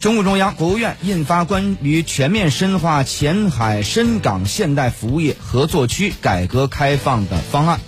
中共中央国务院印发关于全面深化前海深港现代服务业合作区改革开放的方案。